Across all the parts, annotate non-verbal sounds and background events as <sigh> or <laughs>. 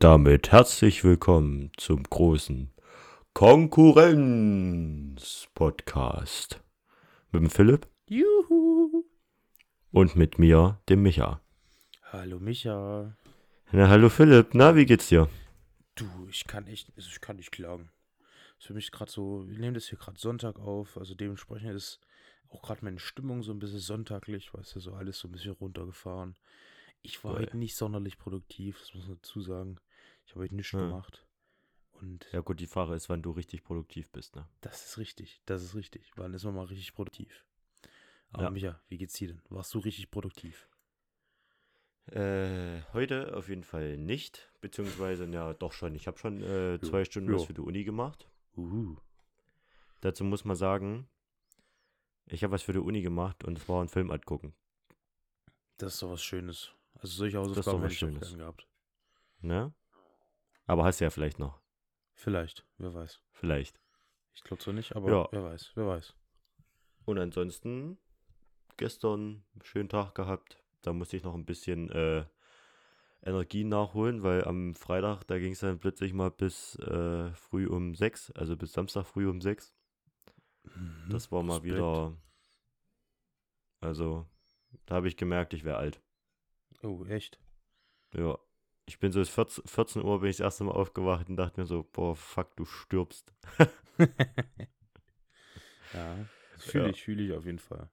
Und damit herzlich willkommen zum großen Konkurrenz-Podcast. Mit dem Philipp Juhu. und mit mir, dem Micha. Hallo Micha. Na, hallo Philipp, na, wie geht's dir? Du, ich kann echt, also ich kann nicht klagen. Ist für mich gerade so, wir nehmen das hier gerade Sonntag auf, also dementsprechend ist auch gerade meine Stimmung so ein bisschen sonntaglich, weißt du, so alles so ein bisschen runtergefahren. Ich war Geil. heute nicht sonderlich produktiv, das muss man dazu sagen. Ich habe heute nichts Ja. gemacht. Und Ja gut, die Frage ist, wann du richtig produktiv bist, ne? das ist richtig, das ist richtig. Wann ist man mal richtig produktiv? Aber Ja. Micha, wie geht's dir denn? Warst du richtig produktiv? Äh, heute auf jeden Fall nicht, beziehungsweise, ja, doch schon. Ich habe schon äh, Jo, zwei Stunden was für die Uni gemacht. Uh. Dazu muss man sagen, ich habe was für die Uni gemacht und es war ein Film angucken, Das ist doch was Schönes. Also solche Hausaufgaben was hätte ich Schönes. gern gehabt. ne? Aber hast du ja vielleicht noch, Vielleicht, wer weiß. vielleicht. Ich glaube zwar nicht, aber Ja. wer weiß, wer weiß. Und ansonsten gestern einen schönen Tag gehabt. Da musste ich noch ein bisschen äh, Energie nachholen, weil am Freitag, da ging es dann plötzlich mal bis äh, früh um sechs, also bis Samstag früh um sechs. Das war mal Respekt. wieder. Also, da habe ich gemerkt, ich wäre alt. Oh, echt? Ja. Ich bin so bis 14, 14 Uhr bin ich das erste Mal aufgewacht und dachte mir so, boah, fuck, du stirbst. <laughs> ja, fühle Ja. ich, fühle ich auf jeden Fall.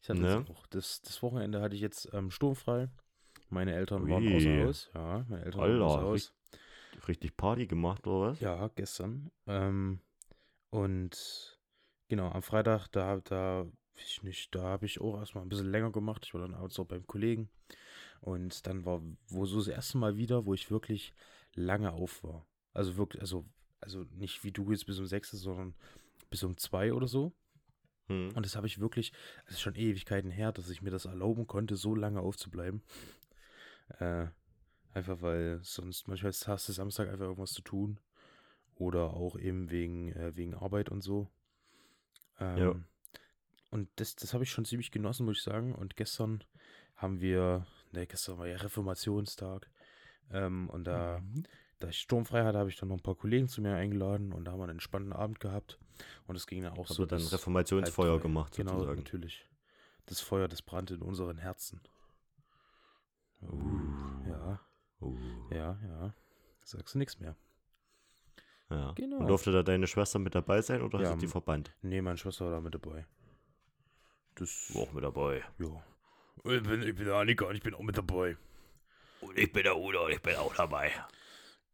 Ich hatte Ne? auch, das, das Wochenende hatte ich jetzt ähm, sturmfrei. Meine Eltern waren Ui. außer Haus. Ja, meine Eltern waren außer Alter, Haus. Richtig Party gemacht, oder was? Ja, gestern. Ähm, und genau, am Freitag, da, da, ich nicht, da habe ich auch erstmal ein bisschen länger gemacht. Ich war dann abends auch beim Kollegen. Und dann war, wo so das erste Mal wieder, wo ich wirklich lange auf war. Also wirklich, also, also nicht wie du jetzt bis um sechs, sondern bis um zwei oder so. Hm. Und das habe ich wirklich, es ist schon Ewigkeiten her, dass ich mir das erlauben konnte, so lange aufzubleiben. Äh, einfach weil sonst manchmal hast du Samstag einfach irgendwas zu tun. Oder auch eben wegen, äh, wegen Arbeit und so. Ähm, Ja. Und das, das habe ich schon ziemlich genossen, muss ich sagen. Und gestern haben wir, ne, gestern war ja Reformationstag. Ähm, und da, Mhm. da ich sturmfrei hatte, habe ich dann noch ein paar Kollegen zu mir eingeladen und da haben wir einen entspannten Abend gehabt. Und es ging dann auch Habt so. dann Reformationsfeuer drei. gemacht, Genau, sozusagen. natürlich. Das Feuer, das brannte in unseren Herzen. Ja, Uh. ja, ja. Sagst du nichts mehr. Ja. Genau. Und durfte da deine Schwester mit dabei sein oder Ja, hast du die verbannt? Nee, meine Schwester war da mit dabei. Das. War auch mit dabei. Ja. Ich bin, ich bin der Annika und ich bin auch mit dabei. Und ich bin der Udo und ich bin auch dabei.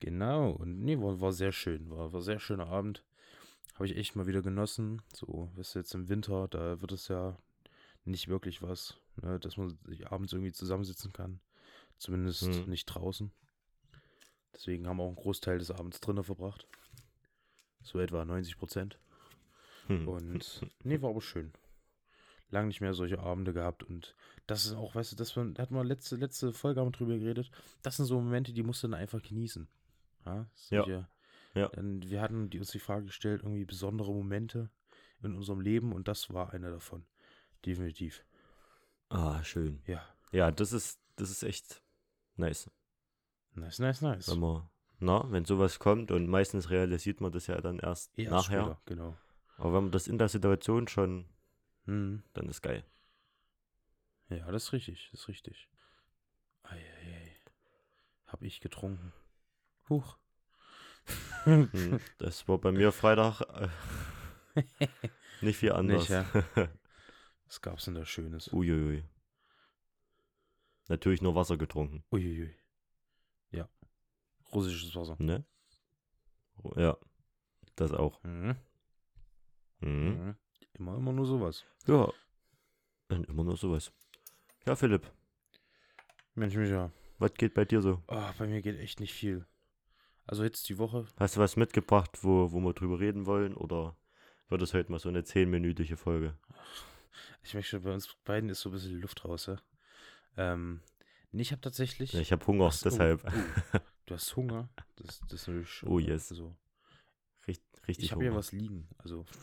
Genau. Und nee, war, war sehr schön. War, war sehr schöner Abend. Habe ich echt mal wieder genossen. So, weißt du, jetzt im Winter, da wird es ja nicht wirklich was, ne, dass man sich abends irgendwie zusammensitzen kann. Zumindest Hm. nicht draußen. Deswegen haben wir auch einen Großteil des Abends drinnen verbracht. So etwa 90 Prozent. Hm. Und nee, war aber schön. Lang nicht mehr solche Abende gehabt und das ist auch, weißt du, das hatten wir letzte, letzte Folge haben drüber geredet. Das sind so Momente, die musst du dann einfach genießen. Ja. Ja. solche- Ja. Dann, wir hatten die, uns die Frage gestellt, irgendwie besondere Momente in unserem Leben und das war einer davon. Definitiv. Ah, schön. Ja. Ja, das ist, das ist echt nice. Nice, nice, nice. Wenn man, na, wenn sowas kommt und meistens realisiert man das ja dann erst Erst nachher. später, genau. Aber wenn man das in der Situation schon, Hm. dann ist geil. Ja, das ist richtig, das ist richtig. Eieiei. Hab ich getrunken. Huch. Hm. Das war bei mir Freitag äh, <laughs> nicht viel anders. Nicht, ja. <laughs> Was gab's denn da Schönes? Uiuiui. Natürlich nur Wasser getrunken, Uiuiui. Ja. Russisches Wasser. ne? Ja, das auch. Mhm. Mhm. Immer, immer nur sowas. Ja, und immer nur sowas. Ja, Philipp, Mensch, Micha. was geht bei dir so? Ah, bei mir geht echt nicht viel. Also jetzt die Woche. Hast du was mitgebracht, wo, wo wir drüber reden wollen? Oder wird es heute mal so eine zehnminütige Folge? Ich möchte, bei uns beiden ist so ein bisschen die Luft raus, ja. Ähm, nee, ich habe tatsächlich. Ich habe Hunger, Ach deshalb. oh, <laughs> du hast Hunger. Das, das ist natürlich schon. Oh, yes. So. Richtig, richtig Ich habe hier was liegen. Also. <laughs>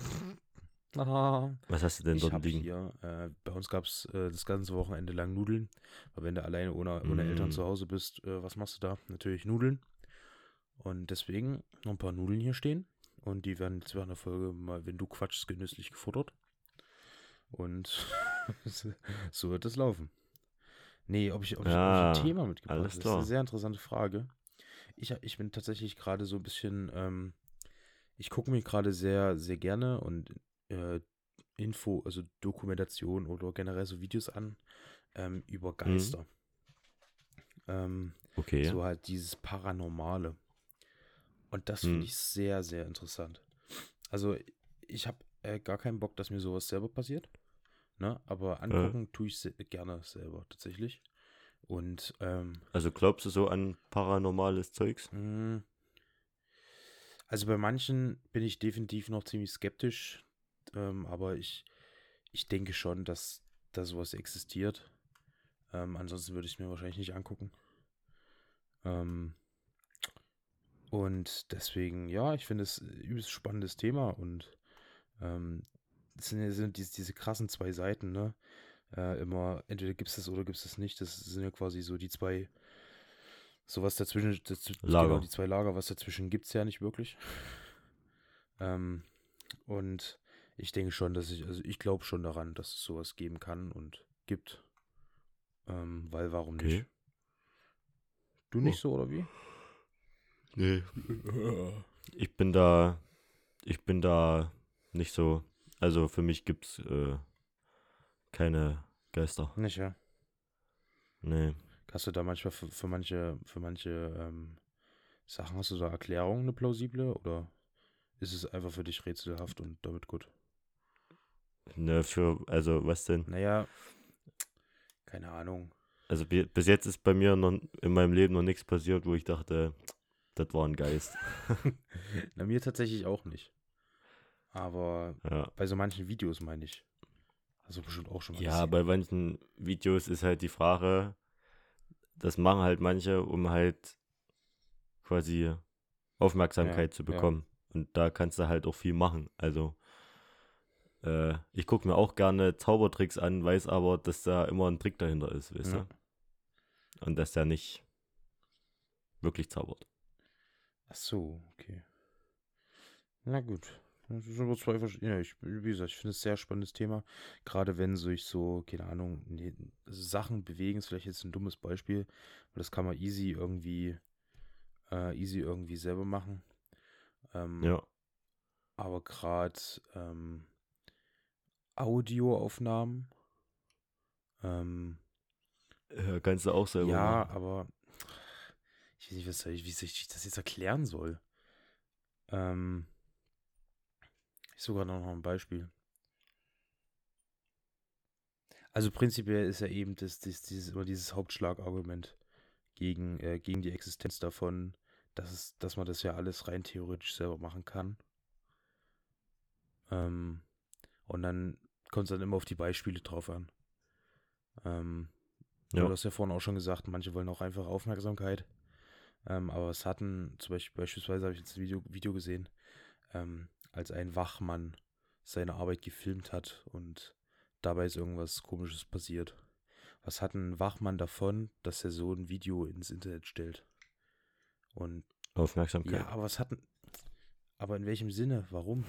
Ah, Was hast du denn ich dort habe liegen? hier, äh, bei uns gab es äh, das ganze Wochenende lang Nudeln. Weil wenn du alleine ohne, ohne Eltern Mm. zu Hause bist, äh, was machst du da? Natürlich Nudeln. Und deswegen noch ein paar Nudeln hier stehen. Und die werden jetzt während der Folge mal, wenn du quatschst, genüsslich gefuttert. Und <laughs> so wird es laufen. Nee, ob ich, ob ich, ob ich Ja, ein Thema mitgebracht habe, das ist eine klar. sehr interessante Frage. Ich, ich bin tatsächlich gerade so ein bisschen, ähm, ich gucke mir gerade sehr, sehr gerne und äh, Info, also Dokumentation oder generell so Videos an ähm, über Geister. Ähm, Okay. so halt dieses Paranormale. Und das finde Hm. ich sehr, sehr interessant. Also ich habe äh, gar keinen Bock, dass mir sowas selber passiert. Ne? Aber angucken tue ich se gerne selber tatsächlich. Und ähm, Also glaubst du so an paranormales Zeugs? mh, also bei manchen bin ich definitiv noch ziemlich skeptisch. Ähm, aber ich, ich denke schon, dass da sowas existiert. Ähm, ansonsten würde ich es mir wahrscheinlich nicht angucken. Ähm, und deswegen, ja, ich finde es ein übelst spannendes Thema und ähm, es sind, sind diese, diese krassen zwei Seiten, ne? Äh, immer, entweder gibt es das oder gibt es das nicht. Das sind ja quasi so die zwei, sowas dazwischen, das, Lager. genau, die zwei Lager, was dazwischen gibt es ja nicht wirklich. <laughs> Ähm, und ich denke schon, dass ich, also ich glaube schon daran, dass es sowas geben kann und gibt. Ähm, weil warum Okay. nicht? Du nicht so, oder wie? Nee. <laughs> Ich bin da, ich bin da nicht so, also für mich gibt's äh, keine Geister. Nicht, ja. Nee. Hast du da manchmal für, für manche, für manche ähm, Sachen, hast du da Erklärungen, eine plausible? Oder ist es einfach für dich rätselhaft und damit gut? Ne, für, also was denn? Naja, keine Ahnung. Also bi- bis jetzt ist bei mir noch in meinem Leben noch nichts passiert, wo ich dachte, das war ein Geist. <laughs> Na, mir tatsächlich auch nicht. Aber Ja. bei so manchen Videos meine ich. Also bestimmt auch schon mal Ja, gesehen. bei manchen Videos ist halt die Frage, das machen halt manche, um halt quasi Aufmerksamkeit Ja, zu ja. bekommen. Und da kannst du halt auch viel machen. Also, äh, ich gucke mir auch gerne Zaubertricks an, weiß aber, dass da immer ein Trick dahinter ist, weißt Ja. du? Und dass der nicht wirklich zaubert. Ach so, okay. Na gut. Das ist aber zwei verschiedene. Ja, ich, wie gesagt, ich finde es ein sehr spannendes Thema. Gerade wenn sich so, keine Ahnung, nee, Sachen bewegen, ist vielleicht jetzt ein dummes Beispiel, aber das kann man easy irgendwie, äh, easy irgendwie selber machen. Ähm, Ja. Aber gerade ähm, Audioaufnahmen, ähm, ja. Kannst du auch selber ja, machen. aber ich weiß nicht, was soll ich, wie ich das jetzt erklären soll. Ähm, ich sogar noch ein Beispiel. Also prinzipiell ist ja eben das, das, dieses, immer dieses Hauptschlagargument gegen, äh, gegen die Existenz davon, dass, es, dass man das ja alles rein theoretisch selber machen kann. Ähm, und dann kommt es dann immer auf die Beispiele drauf an. Ähm, Ja. Du hast ja vorhin auch schon gesagt, manche wollen auch einfach Aufmerksamkeit. Ähm, aber es hatten, zum Beispiel, beispielsweise habe ich jetzt ein Video, Video gesehen, ähm, als ein Wachmann seine Arbeit gefilmt hat und dabei ist irgendwas Komisches passiert. Was hat ein Wachmann davon, dass er so ein Video ins Internet stellt? Und Aufmerksamkeit. ja, aber was hat ein, aber in welchem Sinne? Warum?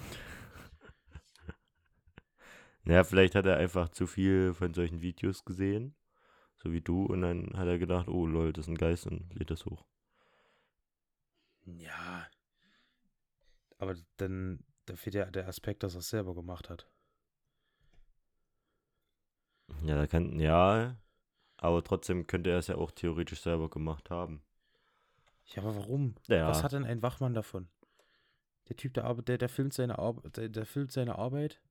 Naja, vielleicht hat er einfach zu viel von solchen Videos gesehen, so wie du, und dann hat er gedacht, oh lol, das ist ein Geist und lädt das hoch. Ja. Aber dann, da fehlt ja der Aspekt, dass er es selber gemacht hat. Ja, da kann, ja, aber trotzdem könnte er es ja auch theoretisch selber gemacht haben. Ja, aber warum? Ja, Was hat denn ein Wachmann davon? Der Typ, der, arbeitet, der, der, filmt seine Arbeit, der, der filmt seine Arbeit,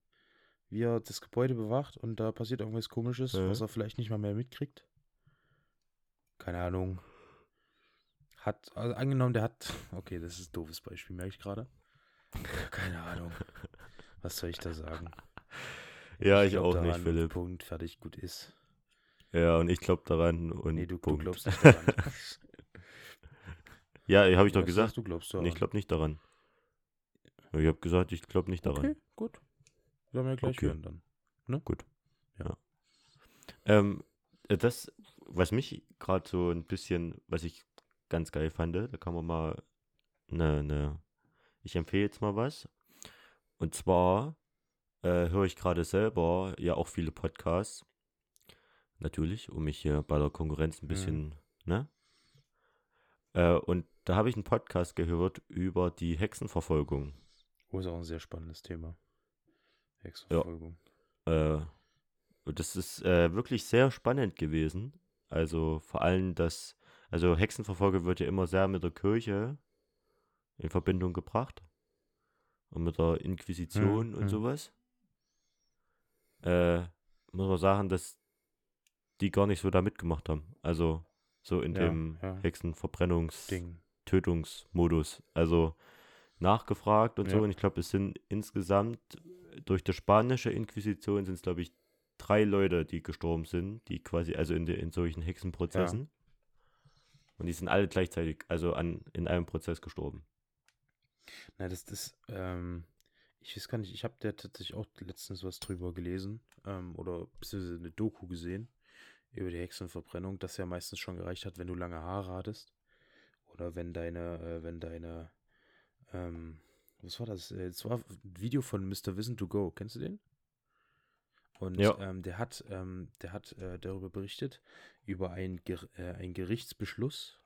wie er das Gebäude bewacht und da passiert irgendwas komisches, Ja. was er vielleicht nicht mal mehr mitkriegt. Keine Ahnung. Hat, also angenommen, der hat, <laughs> okay, das ist ein doofes Beispiel, merke ich gerade. Keine Ahnung. Was soll ich da sagen? <laughs> ja, ich, glaub auch nicht, Philipp. Punkt, fertig, gut ist. Ja, und ich glaube daran und Nee, du, du Punkt. glaubst nicht daran. <laughs> Ja, habe ich doch gesagt. sagst Du glaubst Nee, daran. ich glaube nicht daran. Ich habe gesagt, ich glaube nicht daran. Okay, gut. Wir gleich Okay. hören dann. Ähm, äh, das, was mich gerade so ein bisschen, was ich ganz geil fand, da kann man mal ne, ne. Ich empfehle jetzt mal was. Und zwar äh, höre ich gerade selber ja auch viele Podcasts. Natürlich, um mich hier bei der Konkurrenz ein Mhm. bisschen, ne? Äh, und da habe ich einen Podcast gehört über die Hexenverfolgung. Oh, ist auch ein sehr spannendes Thema. Hexenverfolgung. Äh, und das ist äh, wirklich sehr spannend gewesen. Also vor allem das, also Hexenverfolgung wird ja immer sehr mit der Kirche in Verbindung gebracht. Und mit der Inquisition Mhm, und mhm. sowas. Äh, muss man sagen, dass die gar nicht so da mitgemacht haben. Also so in Ja, dem ja. Hexenverbrennungs- Ding. Tötungsmodus. Also nachgefragt und so. Ja. Und ich glaube, es sind insgesamt durch die spanische Inquisition sind es, glaube ich, drei Leute, die gestorben sind, die quasi, also in, de, in solchen Hexenprozessen. Und die sind alle gleichzeitig, also an, in einem Prozess gestorben. Na, das, das, ähm, ich weiß gar nicht, ich habe da tatsächlich auch letztens was drüber gelesen, ähm, oder beziehungsweise eine Doku gesehen über die Hexenverbrennung, dass ja meistens schon gereicht hat, wenn du lange Haare hattest. Oder wenn deine, äh, wenn deine, ähm, was war das? Äh, Es war ein Video von Mr. Wissen to Go, kennst du den? Und Ja. ähm, der hat, ähm, der hat äh, darüber berichtet, über einen, Ger äh, einen Gerichtsbeschluss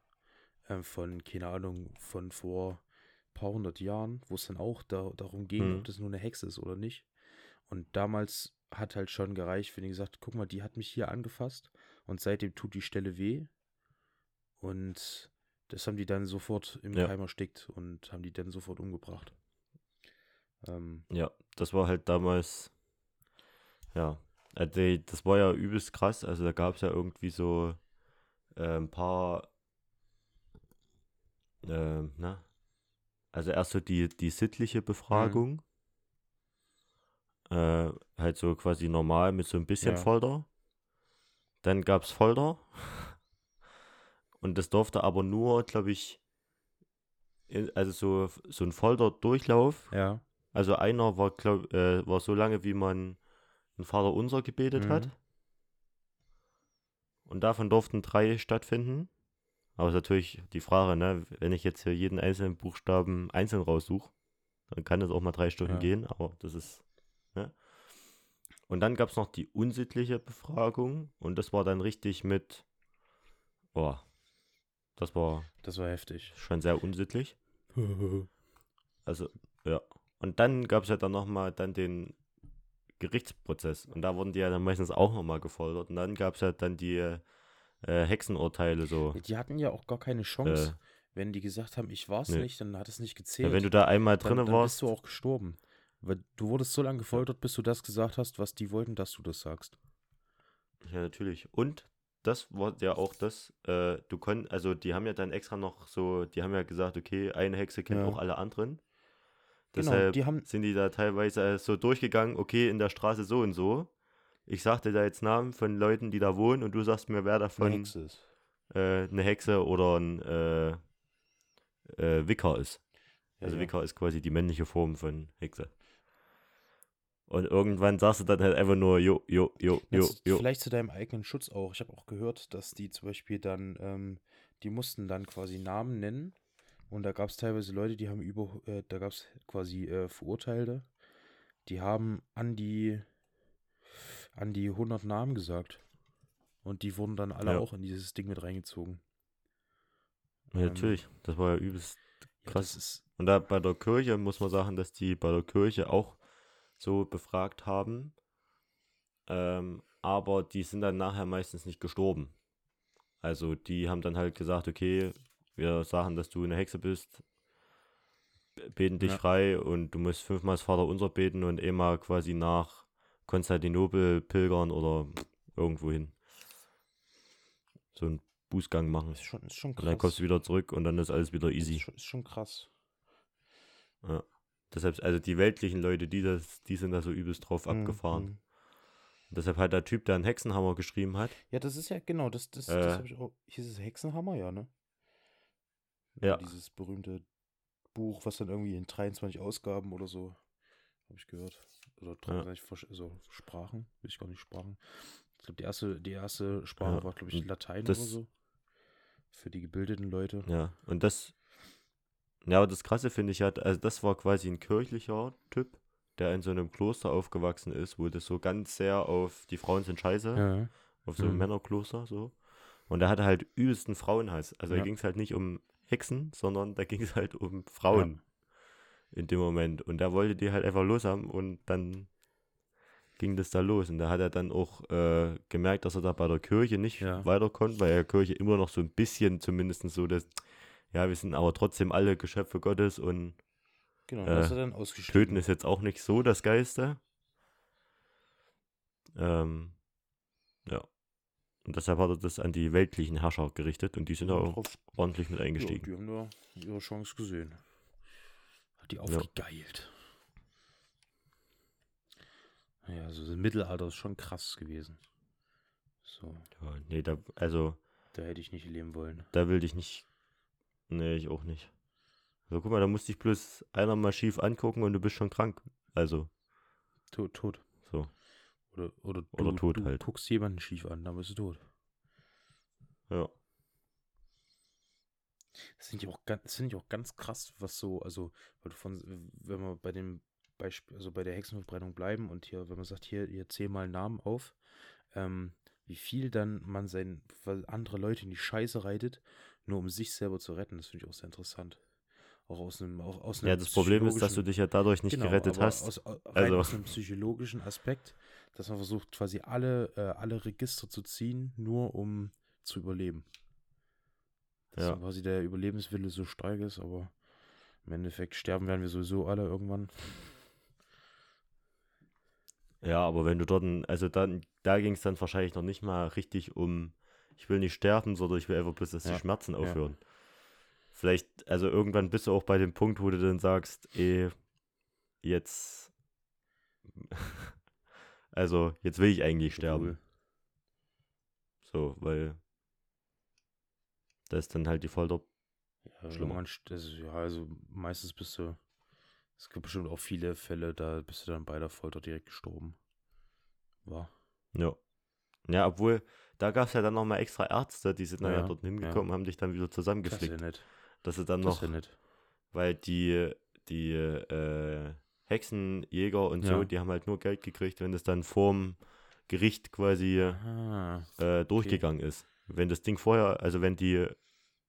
ähm, von, keine Ahnung, von vor paar hundert Jahren, wo es dann auch da, darum ging, Mhm. ob das nur eine Hexe ist oder nicht. Und damals hat halt schon gereicht, wenn die gesagt, guck mal, die hat mich hier angefasst und seitdem tut die Stelle weh. Und das haben die dann sofort im Ja. Keim erstickt und haben die dann sofort umgebracht. Ähm, Ja, das war halt damals, ja, äh, das war ja übelst krass. Also da gab es ja irgendwie so äh, ein paar, ähm, na, also erst so die, die sittliche Befragung. Äh, halt so quasi normal mit so ein bisschen Ja. Folter. Dann gab es Folter. <laughs> Und das durfte aber nur, glaube ich, also so, so ein Folterdurchlauf. ja. Also einer war, glaub, äh, war so lange, wie man ein Vater unser gebetet hat. Mhm. Und davon durften drei stattfinden. Aber es ist natürlich die Frage, ne, wenn ich jetzt hier jeden einzelnen Buchstaben einzeln raussuche, dann kann das auch mal drei Stunden Ja. gehen, aber das ist, ne? Und dann gab es noch die unsittliche Befragung und das war dann richtig mit, boah, das war Das war heftig. schon sehr unsittlich. <laughs> Also, ja. Und dann gab es ja dann nochmal dann den Gerichtsprozess. Und da wurden die ja dann meistens auch nochmal gefoltert. Und dann gab es ja dann die äh, Hexenurteile so. Die hatten ja auch gar keine Chance. Äh, Wenn die gesagt haben, ich war's nö. nicht, dann hat es nicht gezählt. ja, wenn du da einmal dann, drinne dann warst, bist du auch gestorben. Weil du wurdest so lange gefoltert, bis du das gesagt hast, was die wollten, dass du das sagst. ja natürlich. Und das war ja auch das, äh, du konntest, also die haben ja dann extra noch so, die haben ja gesagt, okay, eine Hexe kennt Ja. auch alle anderen. Genau, Deshalb die haben- sind die da teilweise äh, so durchgegangen, okay, in der Straße so und so. Ich sag dir da jetzt Namen von Leuten, die da wohnen und du sagst mir, wer davon Eine Hexe ist. äh, eine Hexe oder ein äh, äh, Wicker ist. Ja, Also ja. Wicker ist quasi die männliche Form von Hexe. Und irgendwann sagst du dann halt einfach nur jo, jo, jo, jo, Jetzt jo. Vielleicht zu deinem eigenen Schutz auch. Ich habe auch gehört, dass die zum Beispiel dann, ähm, die mussten dann quasi Namen nennen. Und da gab es teilweise Leute, die haben über, äh, da gab es quasi äh, Verurteilte, die haben an die, an die 100 Namen gesagt. Und die wurden dann alle Ja. auch in dieses Ding mit reingezogen. Ja, ähm, natürlich, das war ja übelst Ja, krass. das ist, Und da bei der Kirche muss man sagen, dass die bei der Kirche auch so befragt haben. Ähm, aber die sind dann nachher meistens nicht gestorben. Also die haben dann halt gesagt, okay, wir sagen, dass du eine Hexe bist, beten dich Ja. frei und du musst fünfmal das Vater unser beten und einmal quasi nach Konstantinopel pilgern oder irgendwo hin. So einen Bußgang machen. ist schon, ist schon Und krass. dann kommst du wieder zurück und dann ist alles wieder easy. Ist schon, ist schon krass. Ja. Deshalb, also die weltlichen Leute, die das, die sind da so übelst drauf Mhm, abgefahren. mhm. Und deshalb hat der Typ, der einen Hexenhammer geschrieben hat, Ja, das ist ja, genau, das, das, Äh. das habe ich auch. Hieß es Hexenhammer, ja, ne? Ja. Dieses berühmte Buch, was dann irgendwie in 23 Ausgaben oder so, habe ich gehört. Oder 23 Versch- also Sprachen, will ich gar nicht Sprachen. Ich glaube, die erste, die erste Sprache Ja, war, glaube ich, Latein das- oder so. Für die gebildeten Leute. ja, und das, Ja, aber das Krasse finde ich halt, also das war quasi ein kirchlicher Typ, der in so einem Kloster aufgewachsen ist, wo das so ganz sehr auf die Frauen sind scheiße, Ja. auf so einem Mhm. Männerkloster so. Und der hatte halt übelsten Frauenhass. Also da Ja. ging es halt nicht um Hexen, sondern da ging es halt um Frauen in dem Moment. Und der wollte die halt einfach los haben und dann ging das da los. Und da hat er dann auch äh, gemerkt, dass er da bei der Kirche nicht Ja. weiter konnte, weil der Kirche immer noch so ein bisschen zumindest so das, ja, wir sind aber trotzdem alle Geschöpfe Gottes und Genau, Äh, da ist er dann ausgestiegen. Töten ist jetzt auch nicht so das Geiste. Ähm, ja. Und deshalb hat er das an die weltlichen Herrscher gerichtet und die sind da auch ordentlich mit Ja, eingestiegen. die haben da ihre Chance gesehen. Hat die aufgegeilt. Ja, also das Mittelalter ist schon krass gewesen. So, Ja, nee, da, also, da hätte ich nicht leben wollen. da will ich nicht. Nee, ich auch nicht. Also guck mal, da musste ich bloß einer mal schief angucken und du bist schon krank. Also, Tot, tot. so. Oder, oder, Oder du, tot du halt. guckst jemanden schief an, dann bist du tot. Ja. Das finde ich auch ganz, finde ich auch ganz krass, was so, also, von, wenn wir bei dem Beispiel, also bei der Hexenverbreitung bleiben und hier, wenn man sagt, hier, hier zähl mal Namen auf, ähm, wie viel dann man sein, weil andere Leute in die Scheiße reitet, nur um sich selber zu retten, das finde ich auch sehr interessant. Auch aus einem, auch aus einem Ja, das Problem ist, dass du dich ja dadurch nicht Genau, gerettet hast. Aus, Also- aus einem psychologischen Aspekt, dass man versucht, quasi alle, äh, alle Register zu ziehen, nur um zu überleben. Dass Ja. quasi der Überlebenswille so stark ist, aber im Endeffekt sterben werden wir sowieso alle irgendwann. Ja, aber wenn du dort, ein- also dann, da ging es dann wahrscheinlich noch nicht mal richtig um, ich will nicht sterben, sondern ich will einfach bloß, dass die Ja, Schmerzen ja. Vielleicht, also irgendwann bist du auch bei dem Punkt, wo du dann sagst, eh, jetzt, <laughs> also jetzt will ich eigentlich sterben. So, weil da ist dann halt die Folter. Ja, Schlimmer. irgendwann st- also, ja, also meistens bist du, es gibt bestimmt auch viele Fälle, da bist du dann bei der Folter direkt gestorben. War. Ja. Ja, obwohl, da gab es ja dann nochmal extra Ärzte, die sind dann ja, Ja, dort ja. hingekommen, haben dich dann wieder Das ist zusammengeflickt. ja nett. Dass sie dann Das noch ja weil die, die äh, Hexenjäger und so, Ja. die haben halt nur Geld gekriegt, wenn es dann vorm Gericht quasi Ah, äh, durchgegangen ist. Wenn das Ding vorher, also wenn die,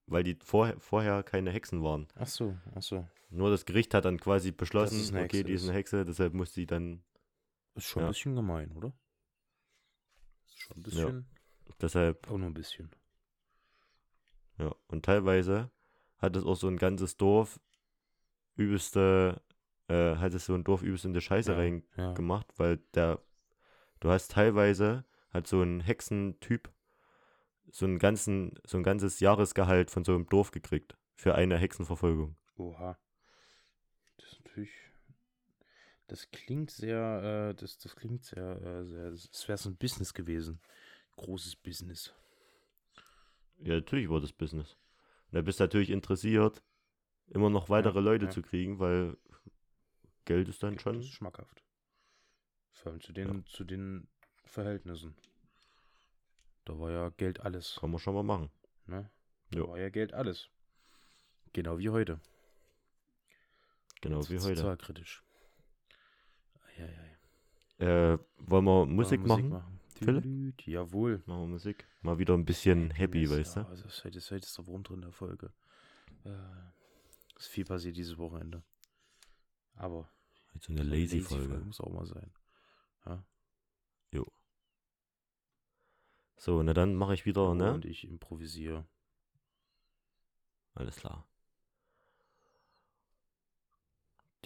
weil die vorher, vorher keine Hexen waren. ach so, ach so. Nur das Gericht hat dann quasi beschlossen, okay, Hexe die ist eine Hexe, deshalb muss sie dann, Ist schon Ja. ein bisschen gemein, oder? Ist schon ein Ja. bisschen. deshalb, Auch nur ein bisschen. ja. Und teilweise hat es auch so ein ganzes Dorf übelste, äh, hat es so ein Dorf übelst in die Scheiße Ja, rein ja. weil der, du hast teilweise hat so ein Hexentyp so einen ganzen, so ein ganzes Jahresgehalt von so einem Dorf gekriegt für eine Hexenverfolgung. Oha. Das ist natürlich. Das klingt sehr, äh, das, das klingt sehr, äh, sehr, das wäre so ein Business gewesen. Großes Business. Ja, natürlich war das Business. Und da bist du natürlich interessiert, immer noch weitere Leute ja. zu kriegen, weil Geld ist dann Das schon. ist schmackhaft. Vor allem zu den, zu den Verhältnissen. Da war ja Geld alles. Kann man schon mal machen. Ne? Da Jo. war ja Geld alles. Genau wie heute. Genau Jetzt wie heute. Sozialkritisch. Eieiei. Äh, wollen wir Wollen wir Musik machen? machen? Philipp? Jawohl. Machen wir Musik. Mal wieder ein bisschen happy, Happiness, weißt ja, du? Also ist heute, ist heute ist der Wurm drin in der Folge. Äh, ist viel passiert dieses Wochenende. Aber Jetzt so eine so lazy Folge. muss auch mal sein. So, na dann mache ich wieder, ne? Und ich improvisiere. Alles klar.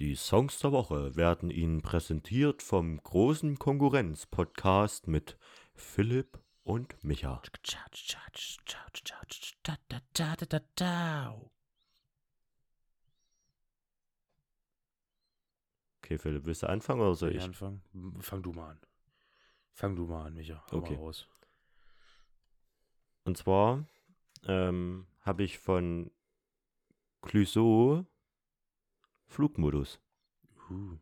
Die Songs der Woche werden Ihnen präsentiert vom großen Konkurrenz-Podcast mit Philipp und Micha. Okay, Philipp, willst du anfangen oder soll ich anfangen? Fang du mal an. Fang du mal an, Micha. Hau Okay. raus. Und zwar ähm, habe ich von Clouseau Flugmodus. Uh.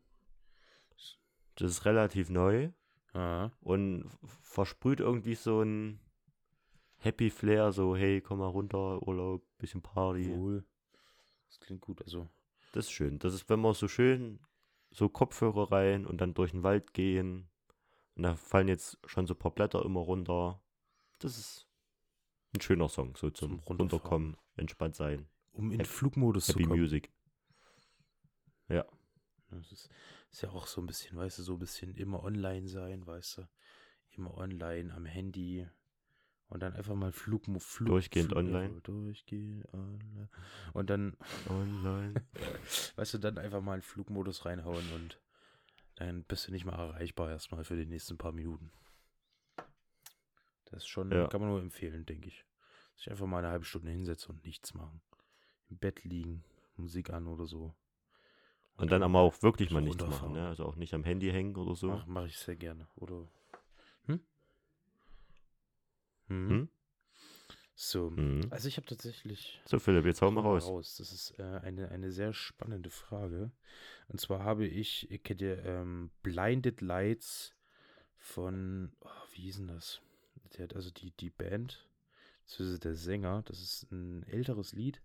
Das ist relativ neu Ah, und versprüht irgendwie so ein Happy Flair, so hey, komm mal runter, Urlaub, bisschen Party. wohl. Das klingt gut. Also, Das ist schön. Das ist, wenn man so schön so Kopfhörer rein und dann durch den Wald gehen. Und da fallen jetzt schon so ein paar Blätter immer runter. Das ist ein schöner Song, so zum, Zum. Runterkommen, entspannt sein. um in Happy- Flugmodus Happy zu kommen. Music. Ja, Das ist, ist ja auch so ein bisschen, weißt du, so ein bisschen immer online sein, weißt du. Immer online am Handy. Und dann einfach mal Flug, Flug Durchgehend Flug, online. Durchgehend online. Und dann, online. <laughs> weißt du, dann einfach mal in Flugmodus reinhauen und dann bist du nicht mehr erreichbar erstmal für die nächsten paar Minuten. Das ist schon, Ja. kann man nur empfehlen, denke ich. Sich einfach mal eine halbe Stunde hinsetzen und nichts machen. Im Bett liegen, Musik an oder so. Und dann aber auch wirklich mal nichts machen, ne? Also auch nicht am Handy hängen oder so. Mach, mach ich sehr gerne. Oder. Hm? Mhm. Hm? So. Mhm. Also ich habe tatsächlich. So, Philipp, jetzt hau mal mal raus. Das ist äh, eine, eine sehr spannende Frage. Und zwar habe ich, ihr kennt ja ähm, Blinded Lights von, oh, wie hieß denn das? Der hat also die, die Band, beziehungsweise der Sänger, das ist ein älteres Lied.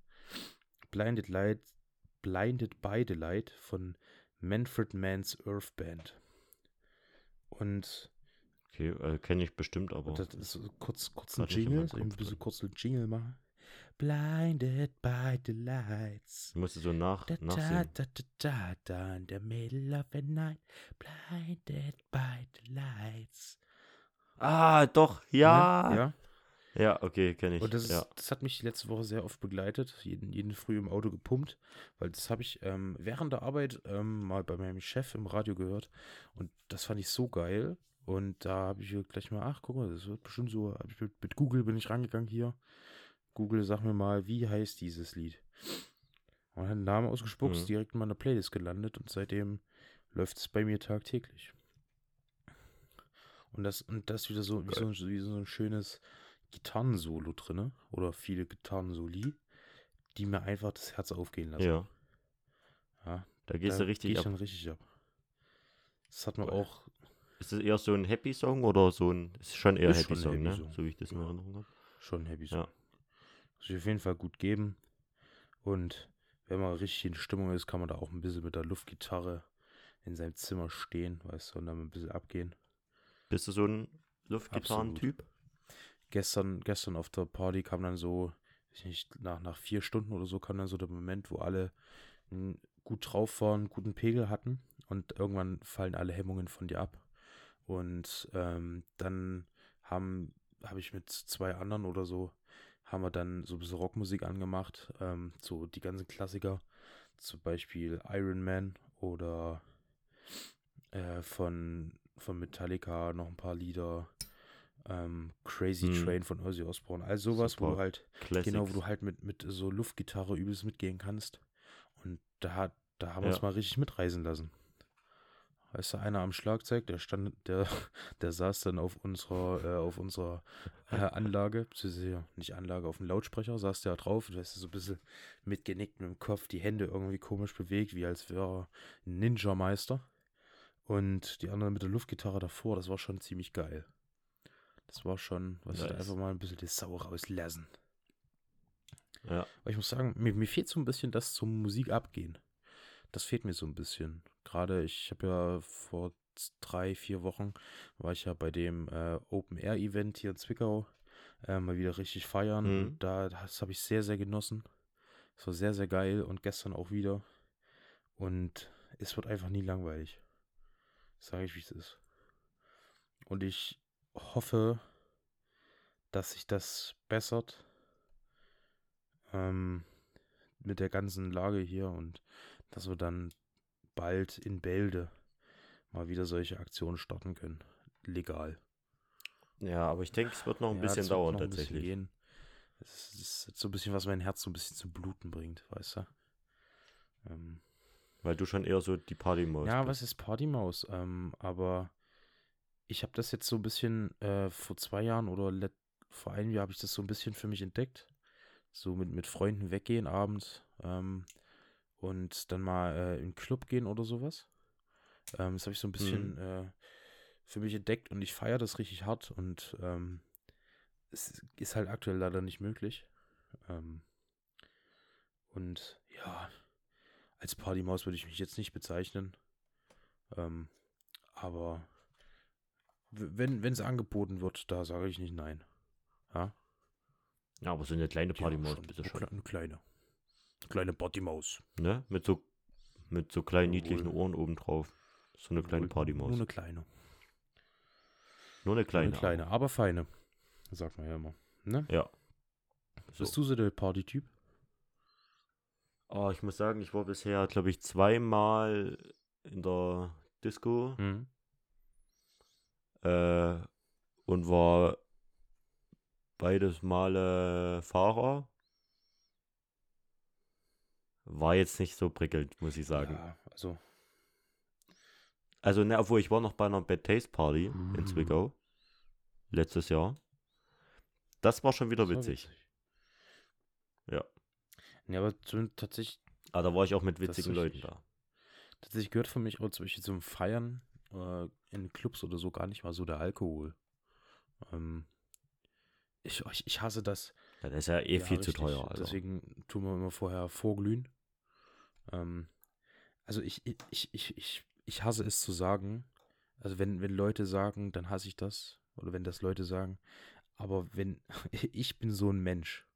Blinded Light, Blinded by the Light von Manfred Mann's Earth Band. Und Okay, äh, kenne ich bestimmt, aber. das ist so kurz, kurz ein Jingle, ich ein bisschen kurz einen Jingle machen. Blinded by the lights. Ich musste so nach, Da, nachsehen. da, da, da, da, in the middle of the night, blinded by the lights. Ah, doch, ja. Ne? Ja. Ja, okay, kenne ich. Und das, ist, ja. das hat mich letzte Woche sehr oft begleitet, jeden, jeden Früh im Auto gepumpt, weil das habe ich ähm, während der Arbeit ähm, mal bei meinem Chef im Radio gehört und das fand ich so geil. Und da habe ich gleich mal, ach guck mal, das wird bestimmt so, mit, mit Google bin ich rangegangen hier. Google, sag mir mal, wie heißt dieses Lied? Und hat einen Namen ausgespuckt, Mhm. direkt in meiner Playlist gelandet und seitdem läuft es bei mir tagtäglich. Und das, und das wieder so, wie so, wie so ein schönes Gitarrensolo drinne oder viele Gitarrensoli, die mir einfach das Herz aufgehen lassen. Ja, Ja, da gehst da du richtig geh ich ab. dann richtig ab. Das hat man Geil. auch, Ist das eher so ein Happy-Song oder so ein. Ist schon eher Ist Happy schon ein Song, ne? Happy-Song. So wie ich das in Ja. Erinnerung habe. schon happy Ja. Song. Muss ich auf jeden Fall gut geben. Und wenn man richtig in Stimmung ist, kann man da auch ein bisschen mit der Luftgitarre in seinem Zimmer stehen, weißt du, und dann ein bisschen abgehen. Bist du so ein Luftgitarrentyp? Gestern, gestern auf der Party kam dann so, ich nicht, nach, nach vier Stunden oder so kam dann so der Moment, wo alle gut drauf waren, guten Pegel hatten und irgendwann fallen alle Hemmungen von dir ab. Und ähm, dann haben habe ich mit zwei anderen oder so, haben wir dann so ein bisschen Rockmusik angemacht, ähm, so die ganzen Klassiker, zum Beispiel Iron Man oder äh, von, von Metallica noch ein paar Lieder, ähm, Crazy Hm. Train von Ozzy Osbourne, all sowas, wo Super. du halt, Classics. genau, wo du halt mit, mit so Luftgitarre übelst mitgehen kannst. Und da, da haben wir uns Ja. mal richtig mitreisen lassen. Weißt du, einer am Schlagzeug, der stand, der, <laughs> der saß dann auf unserer, äh, auf unserer äh, Anlage, nicht Anlage, auf dem Lautsprecher, saß der drauf, und weißt du, so ein bisschen mitgenickt mit dem Kopf, die Hände irgendwie komisch bewegt, wie als wäre er ein Ninja-Meister. Und die anderen mit der Luftgitarre davor, das war schon ziemlich geil. Das war schon, was ich da Nice. einfach mal ein bisschen die Sau rauslassen. Ja, Aber ich muss sagen, mir, mir fehlt so ein bisschen das zum Musik abgehen. Das fehlt mir so ein bisschen. Gerade ich habe ja vor drei, vier Wochen war ich ja bei dem äh, Open Air Event hier in Zwickau äh, mal wieder richtig feiern. Mhm. Und da, das habe ich sehr, sehr genossen. Es war sehr, sehr geil und gestern auch wieder. Und es wird einfach nie langweilig. Sage ich, wie es ist. Und ich hoffe, dass sich das bessert ähm, mit der ganzen Lage hier und dass wir dann bald in Bälde mal wieder solche Aktionen starten können. Legal. ja aber ich denke, es wird noch ein Ja, bisschen dauern bisschen tatsächlich. gehen. Das ist, so ein bisschen, was mein Herz so ein bisschen zum Bluten bringt, weißt du? Ähm, Weil du schon eher so die Partymaus ja, bist. was ist Partymaus? Ähm, aber ich habe das jetzt so ein bisschen äh, vor zwei Jahren oder vor einem Jahr habe ich das so ein bisschen für mich entdeckt. So mit, mit Freunden weggehen abends ähm, und dann mal äh, in den Club gehen oder sowas. Ähm, das habe ich so ein bisschen äh, für mich entdeckt und ich feiere das richtig hart und ähm, es ist halt aktuell leider nicht möglich. Ähm, und ja, als Partymaus würde ich mich jetzt nicht bezeichnen. Ähm, aber wenn es angeboten wird, da sage ich nicht nein. Ja, Ja, aber so eine kleine Partymaus, schon, bitte eine schon. Eine kleine. Eine kleine Partymaus. Ne? Mit so, mit so kleinen Jawohl. niedlichen Ohren obendrauf. So eine kleine Partymaus. Nur eine kleine. Nur eine Nur kleine. eine kleine, aber feine. Sagt man ja immer. Ne? Ja. So. Bist du so der Partytyp? Oh, ich muss sagen, ich war bisher, glaube ich, zweimal in der Disco Mhm. Äh, und war beides Male Fahrer. War jetzt nicht so prickelnd, muss ich sagen. Ja, also. Also, ne, obwohl ich war noch bei einer Bad Taste Party in Mhm. Zwickau. Letztes Jahr. Das war schon wieder war witzig. Ja. Ja, aber zum, tatsächlich, Aber da war ich auch mit witzigen Leuten da. tatsächlich gehört für mich auch zum Beispiel zum Feiern äh, in Clubs oder so gar nicht mal so der Alkohol. Ähm, ich, ich, ich hasse das. Das ist ja eh Ja, viel zu richtig. teuer. Also. Deswegen tun wir immer vorher vorglühen. Ähm, also ich, ich, ich, ich, ich, hasse es zu sagen. Also wenn, wenn Leute sagen, dann hasse ich das. Oder wenn das Leute sagen. Aber wenn, <laughs> ich bin so ein Mensch.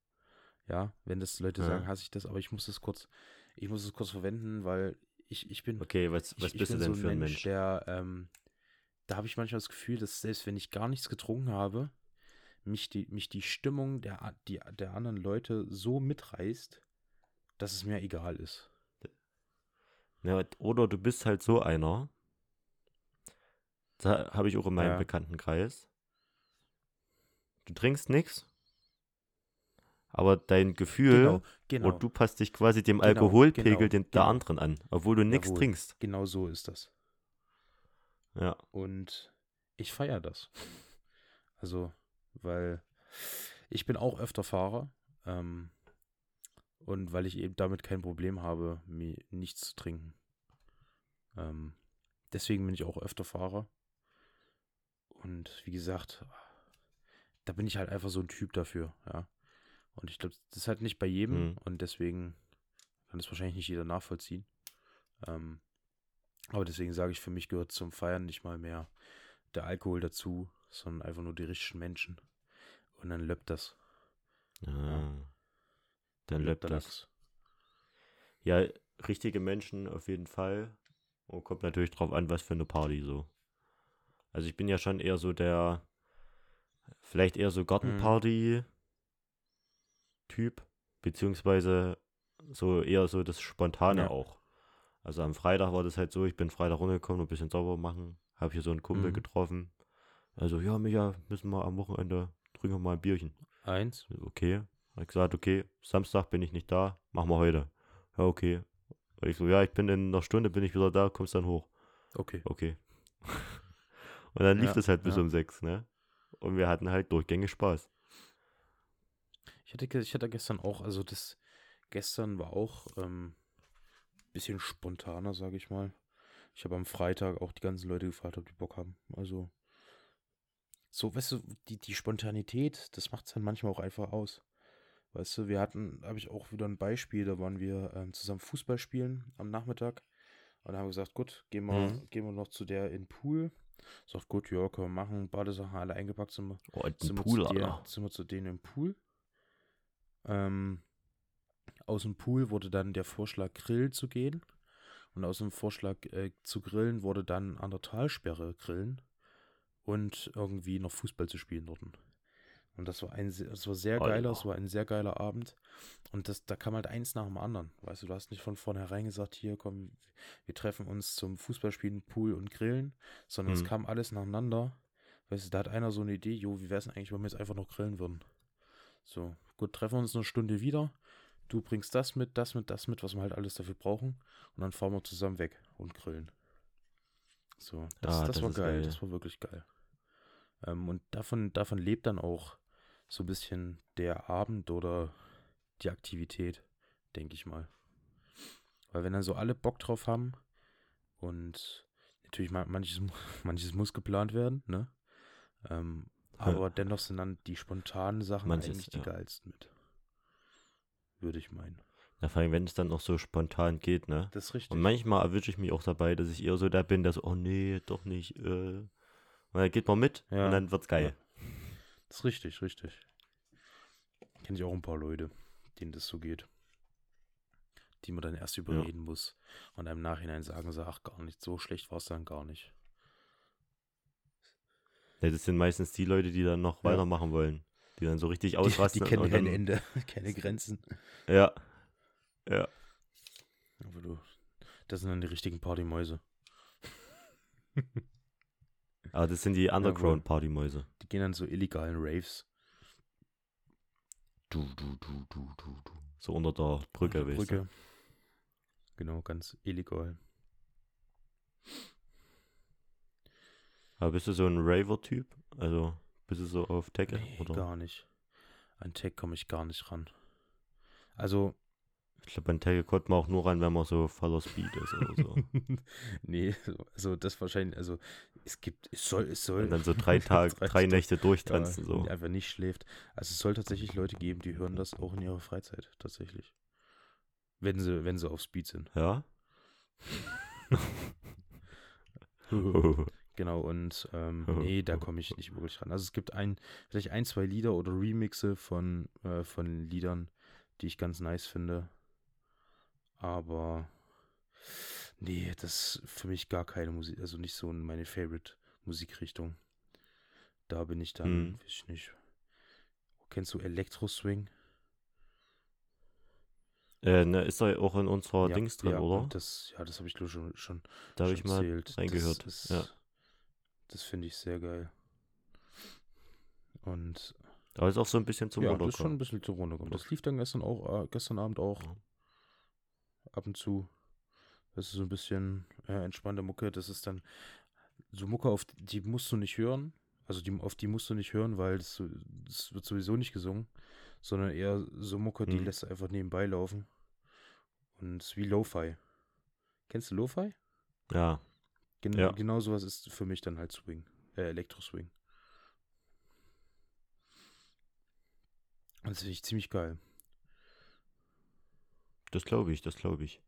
Ja, wenn das Leute Ja. sagen, hasse ich das. Aber ich muss es kurz, ich muss es kurz verwenden, weil ich, ich bin, Okay, was, was ich, ich bist du bin denn so für ein Mensch? der, ähm, da habe ich manchmal das Gefühl, dass selbst wenn ich gar nichts getrunken habe, mich die, mich die Stimmung der, die, der anderen Leute so mitreißt, dass es mir egal ist. Ja, oder du bist halt so einer. Da habe ich auch in meinem Ja. Bekanntenkreis. Du trinkst nichts, aber dein Gefühl genau, und du passt dich quasi dem Genau, Alkoholpegel genau, den, der genau. anderen an, obwohl du nichts trinkst. genau so ist das. Ja. Und ich feiere das. Also, weil ich bin auch öfter Fahrer. Ähm, und weil ich eben damit kein Problem habe, mir nichts zu trinken. Ähm, deswegen bin ich auch öfter Fahrer. Und wie gesagt, da bin ich halt einfach so ein Typ dafür, ja. Und ich glaube, das ist halt nicht bei jedem Mhm. und deswegen kann es wahrscheinlich nicht jeder nachvollziehen. Ähm, aber deswegen sage ich, für mich gehört zum Feiern nicht mal mehr der Alkohol dazu, sondern einfach nur die richtigen Menschen. Und dann löppt das. Ah. Dann löppt das. Lachs. Ja, richtige Menschen auf jeden Fall. Und kommt natürlich drauf an, was für eine Party so. Also ich bin ja schon eher so der, vielleicht eher so Gartenparty-Typ, beziehungsweise so eher so das Spontane Ja. auch. Also am Freitag war das halt so, ich bin Freitag runtergekommen, ein bisschen sauber machen, habe hier so einen Kumpel Mhm. getroffen. Also, ja, Micha, müssen wir am Wochenende, trinken wir mal ein Bierchen. Eins. Okay. Hat gesagt, okay, Samstag bin ich nicht da, machen wir heute. Ja, okay. Und ich so, ja, ich bin in einer Stunde, bin ich wieder da, kommst dann hoch. Okay. Okay. <laughs> Und dann lief Ja, das halt bis ja. um sechs, ne? Und wir hatten halt durchgängig Spaß. Ich hatte, ich hatte gestern auch, also das gestern war auch ähm, bisschen spontaner, sage ich mal. Ich habe am Freitag auch die ganzen Leute gefragt, ob die Bock haben. Also so, weißt du, die, die Spontanität, das macht es dann manchmal auch einfach aus. Weißt du, wir hatten, habe ich auch wieder ein Beispiel, da waren wir ähm, zusammen Fußball spielen am Nachmittag. Und haben wir gesagt, gut, gehen wir, Mhm. gehen wir noch zu der in den Pool. Sagt, gut, ja, können wir machen. Badesachen alle eingepackt, sind wir Oh, sind wir Pool, zu der, sind wir zu denen im Pool. Ähm, aus dem Pool wurde dann der Vorschlag, Grill zu gehen. Und aus dem Vorschlag äh, zu grillen wurde dann an der Talsperre grillen und irgendwie noch Fußball zu spielen dort. Und das war ein, das war sehr Alter. geiler, es war ein sehr geiler Abend. Und das, da kam halt eins nach dem anderen. Weißt du, du hast nicht von vornherein gesagt, hier komm, wir treffen uns zum Fußballspielen, Pool und Grillen, sondern es Mhm. kam alles nacheinander. Weißt du, da hat einer so eine Idee, jo, wie wär's denn eigentlich, wenn wir jetzt einfach noch grillen würden? So, gut, treffen wir uns eine Stunde wieder. Du bringst das mit, das mit, das mit, was wir halt alles dafür brauchen. Und dann fahren wir zusammen weg und grillen. So, das, Ah, das, das war geil, geil. das war wirklich geil. Ähm, und davon, davon lebt dann auch so ein bisschen der Abend oder die Aktivität, denke ich mal. Weil wenn dann so alle Bock drauf haben und natürlich ma- manches, <laughs> manches muss geplant werden, ne? Ähm, aber dennoch sind dann die spontanen Sachen Manches, eigentlich die ja. geilsten mit. Würde ich meinen. Ja, vor allem, wenn es dann auch so spontan geht, ne? Das ist richtig. Und manchmal erwische ich mich auch dabei, dass ich eher so der bin, so, oh nee, doch nicht. Äh. Und dann geht man mit Ja. und dann wird's geil. Das ist richtig, richtig. Kenne ich auch ein paar Leute, denen das so geht. Die man dann erst überreden muss und im Nachhinein sagen sie, ach gar nicht, so schlecht war es dann gar nicht. Ja. das sind meistens die Leute, die dann noch Ja. weitermachen wollen. Die dann so richtig Die, ausrasten. die kennen und kein Ende, <laughs> keine Grenzen. Ja. Ja. Aber du, das sind dann die richtigen Partymäuse. <laughs> Aber das sind die Underground-Partymäuse. Die gehen dann so illegalen Raves. Du, du, du, du, du, du. So unter der Brücke, Unter der weißt du. Brücke. Genau, ganz illegal. Aber bist du so ein Raver-Typ? Also, bist du so auf Tech? Nee, oder? gar nicht. An Tech komme ich gar nicht ran. Also, Ich glaube, an Tech kommt man auch nur ran, wenn man so voller Speed ist oder so. <laughs> nee, so- also das wahrscheinlich, also es gibt, es soll, es soll. Und dann so <laughs> <laughs> drei Tage, drei Nächte ja, durchtanzen. so. und einfach nicht schläft. Also es soll tatsächlich Leute geben, die hören das auch in ihrer Freizeit, tatsächlich. Wenn sie, wenn sie auf Speed sind. Ja? Genau, und ähm, nee, da komme ich nicht wirklich ran. Also es gibt ein, vielleicht ein, zwei Lieder oder Remixe von, äh, von Liedern, die ich ganz nice finde. Aber nee, das ist für mich gar keine Musik, also nicht so meine Favorite Musikrichtung. Da bin ich dann, Mhm. weiß ich nicht. Kennst du Elektro Swing? äh, ne, ist da auch in unserer ja, Dings drin, ja, oder? Das, ja, das habe ich schon, schon Da schon ich mal erzählt. reingehört. Das, ist, ja. Das finde ich sehr geil. Und Aber ist auch so ein bisschen zum ja, das ist schon ein Runterkommen. bisschen zur Runde gekommen. Das lief dann gestern auch, äh, gestern Abend auch Ja. ab und zu. Das ist so ein bisschen äh, entspannte Mucke. Das ist dann so Mucke, auf die musst du nicht hören. Also die, auf die musst du nicht hören, weil das, das wird sowieso nicht gesungen. Sondern eher so Mucke, die Mhm. lässt du einfach nebenbei laufen. Und es ist wie Lo-Fi. Kennst du Lo-Fi? Ja. Gen Ja. Genau sowas ist für mich dann halt Swing. Äh, Elektro-Swing. Das finde ich ziemlich geil. Das glaube ich, das glaube ich.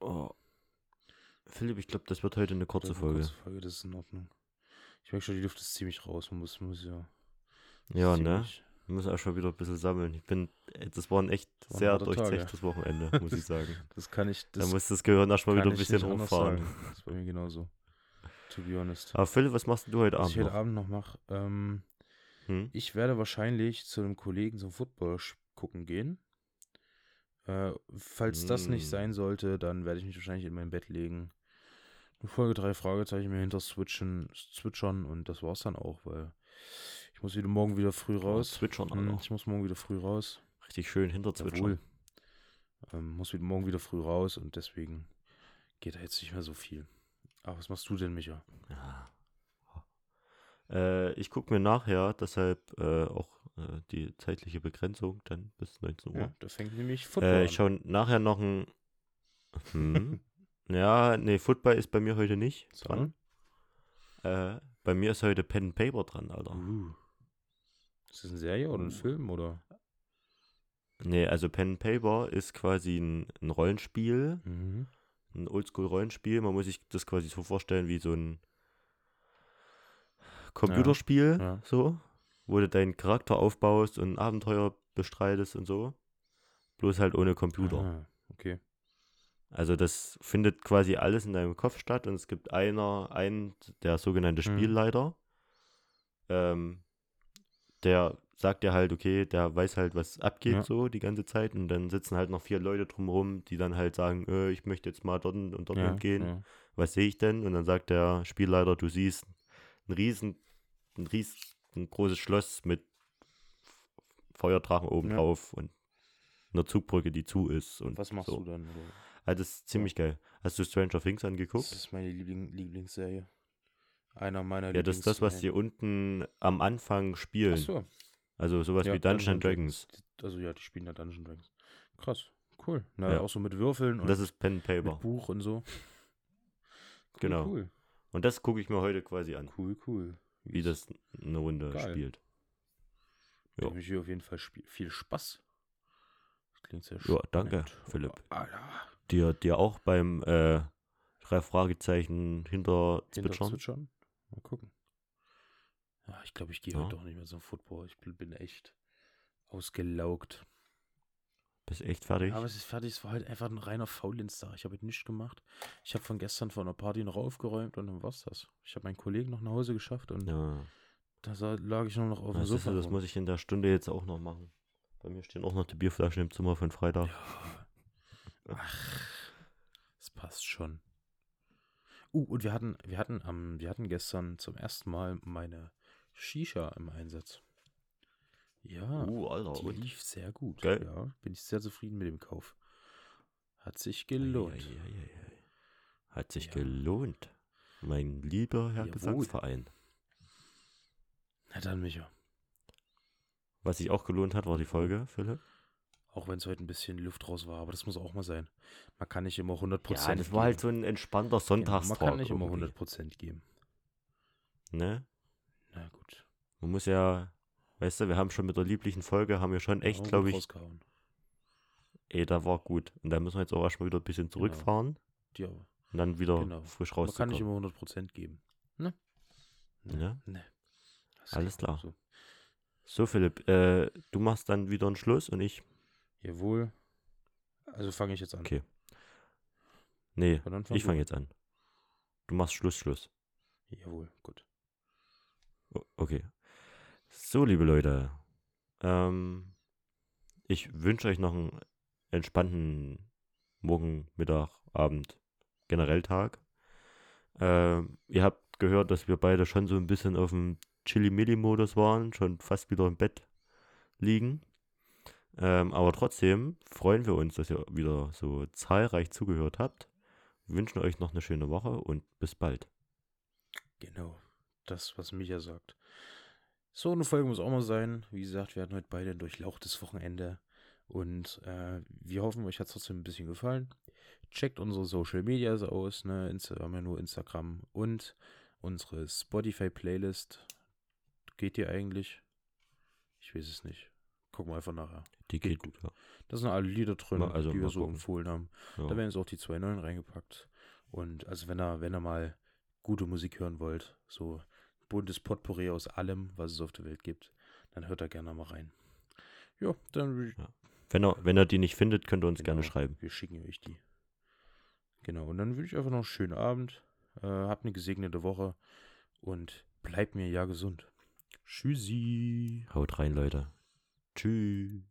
Oh. Philipp, ich glaube, das wird heute eine kurze Eine Folge. kurze Folge, das ist in Ordnung. Ich merke schon, die Luft ist ziemlich raus. Man muss, muss ja. Ja, ne? Wir müssen auch schon wieder ein bisschen sammeln. Ich bin, äh, das war ein echt war sehr harter Tag, ja. durchzechtes Wochenende, muss ich sagen. <laughs> Das kann ich. Da Das muss das Gehirn erstmal wieder ein bisschen sagen. Das ist bei mir genauso. To be honest. Aber Philipp, was machst du heute Was Abend ich heute noch? Abend noch mache. Ähm, Hm? ich werde wahrscheinlich zu einem Kollegen zum Football gucken gehen. Äh, falls das nicht Mm. sein sollte, dann werde ich mich wahrscheinlich in mein Bett legen. Eine Folge drei Fragezeichen mir hinter switchen, switchern und das war's dann auch, weil ich muss wieder morgen wieder früh raus. Zwitschern, Hm, Alter. ich muss morgen wieder früh raus. Richtig schön hinter Jawohl. Zwitschern. Ähm, muss wieder morgen wieder früh raus und deswegen geht da jetzt nicht mehr so viel. Aber was machst du denn, Micha? Ja. Äh, ich gucke mir nachher, deshalb äh, auch äh, die zeitliche Begrenzung, dann bis 19 Uhr. Ja, da fängt nämlich Football Äh, an. ich schaue nachher noch ein. Hm. <laughs> ja, nee, Football ist bei mir heute nicht dran. Äh, bei mir ist heute Pen and Paper dran, Alter. Uh. Ist das eine Serie oder ein Uh. Film oder? Nee, also Pen and Paper ist quasi ein, ein Rollenspiel, Mhm. ein Oldschool-Rollenspiel. Man muss sich das quasi so vorstellen wie so ein Computerspiel, ja. so, wo du deinen Charakter aufbaust und Abenteuer bestreitest und so. Bloß halt ohne Computer. Ah, okay. Also das findet quasi alles in deinem Kopf statt und es gibt einer, einen, der sogenannte Mhm. Spielleiter, ähm, der sagt dir halt, okay, der weiß halt, was abgeht Ja. so die ganze Zeit und dann sitzen halt noch vier Leute drumherum, die dann halt sagen, äh, ich möchte jetzt mal dort und dort Ja, gehen, ja. was sehe ich denn? Und dann sagt der Spielleiter, du siehst ein riesen, ein riesen ein großes Schloss mit Feuerdrachen oben Ja. drauf und einer Zugbrücke, die zu ist und Was machst so. du dann? Oder? Also das ist ziemlich geil. Hast du Stranger Things Das angeguckt? ist meine Liebling Lieblingsserie. Einer meiner Ja, das ist das, was die unten am Anfang spielen. Ach so. Also sowas Ja, wie Dungeons and Dragons. Also ja, die spielen ja Dungeons Dragons. Krass. Cool. Na, Ja. auch so mit Würfeln Und das ist Pen Paper. mit Buch und so. Cool, Genau. Cool, Und das gucke ich mir heute quasi an, cool, cool. wie das eine Runde Geil. spielt. Ja. Ich hier auf jeden Fall viel Spaß. Das klingt sehr Ja, danke, spannend. Philipp. Dir, dir auch beim äh, drei Fragezeichen hinter Hinter Zwitschern? Zwitschern? Mal gucken. Ja, ich glaube, ich gehe Ja. heute doch nicht mehr zum Football. Ich bin, echt ausgelaugt. Bist echt fertig? Aber es ist fertig. Es war halt einfach ein reiner Faulenztag. Ich habe heute nichts gemacht. Ich habe von gestern von einer Party noch aufgeräumt und dann war's das. Ich habe meinen Kollegen noch nach Hause geschafft und ja. da lag ich nur noch auf dem Das, ist, Sofa. das muss ich in der Stunde jetzt auch noch machen. Bei mir stehen auch noch die Bierflaschen im Zimmer von Freitag. Ja. Ach, es passt schon. Uh, und wir hatten, wir hatten am, wir hatten gestern zum ersten Mal meine Shisha im Einsatz. Ja, Uh, Alter. die und? lief sehr gut. Geil. Ja, bin ich sehr zufrieden mit dem Kauf. Hat sich gelohnt. Ei, ei, ei, ei, ei. Hat sich Ja. gelohnt. Mein lieber Herr Jawohl. Gesangsverein. Na dann, Micha. Was sich auch gelohnt hat, war die Folge, Philipp. Auch wenn es heute ein bisschen Luft raus war, aber das muss auch mal sein. Man kann nicht immer 100% Ja, das war halt so ein entspannter Genau, Sonntagstag. Man kann nicht immer irgendwie, 100% geben. Ne? Na gut. Man muss ja, weißt du, wir haben schon mit der lieblichen Folge, haben wir schon echt, glaube ich, rausgehauen. ey, da war gut. Und da müssen wir jetzt auch erstmal wieder ein bisschen zurückfahren Ja, und dann wieder Genau. frisch man kann nicht immer 100% geben. Ne? Ja. Ne. Das Alles klar. So. So, Philipp, äh, du machst dann wieder einen Schluss und ich. Jawohl. Also fange ich jetzt an. Okay. Nee, ich fange an. jetzt an. Du machst Schluss, Schluss. Jawohl, gut. O- Okay. So, liebe Leute. Ähm, ich wünsche euch noch einen entspannten Morgen, Mittag, Abend, generell Tag. Ähm, ihr habt gehört, dass wir beide schon so ein bisschen auf dem Chili-Milli-Modus waren, schon fast wieder im Bett liegen. Ähm, aber trotzdem freuen wir uns, dass ihr wieder so zahlreich zugehört habt. Wünschen euch noch eine schöne Woche und bis bald. Genau. Das, was Micha sagt. So eine Folge muss auch mal sein. Wie gesagt, wir hatten heute beide ein durchlauchtes Wochenende. Und äh, wir hoffen, euch hat es trotzdem ein bisschen gefallen. Checkt unsere Social Medias aus, ne? Wir haben ja nur Instagram und unsere Spotify-Playlist. Geht die eigentlich? Ich weiß es nicht. Gucken wir einfach nachher. Die Geht geht gut. Ja. Da sind alle Lieder drin, Mal- also die wir so gucken. empfohlen haben. Ja. Da werden jetzt auch die zwei neuen reingepackt. Und also wenn ihr, wenn ihr mal gute Musik hören wollt, so buntes Potpourri aus allem, was es auf der Welt gibt, dann hört da gerne mal rein. Ja, dann ich- Wenn ihr, wenn ihr die nicht findet, könnt ihr uns gerne Genau. schreiben. wir schicken euch die. Genau, und dann wünsche ich einfach noch einen schönen Abend. Äh, habt eine gesegnete Woche und bleibt mir ja gesund. Tschüssi. Haut rein, Leute. Tschüss.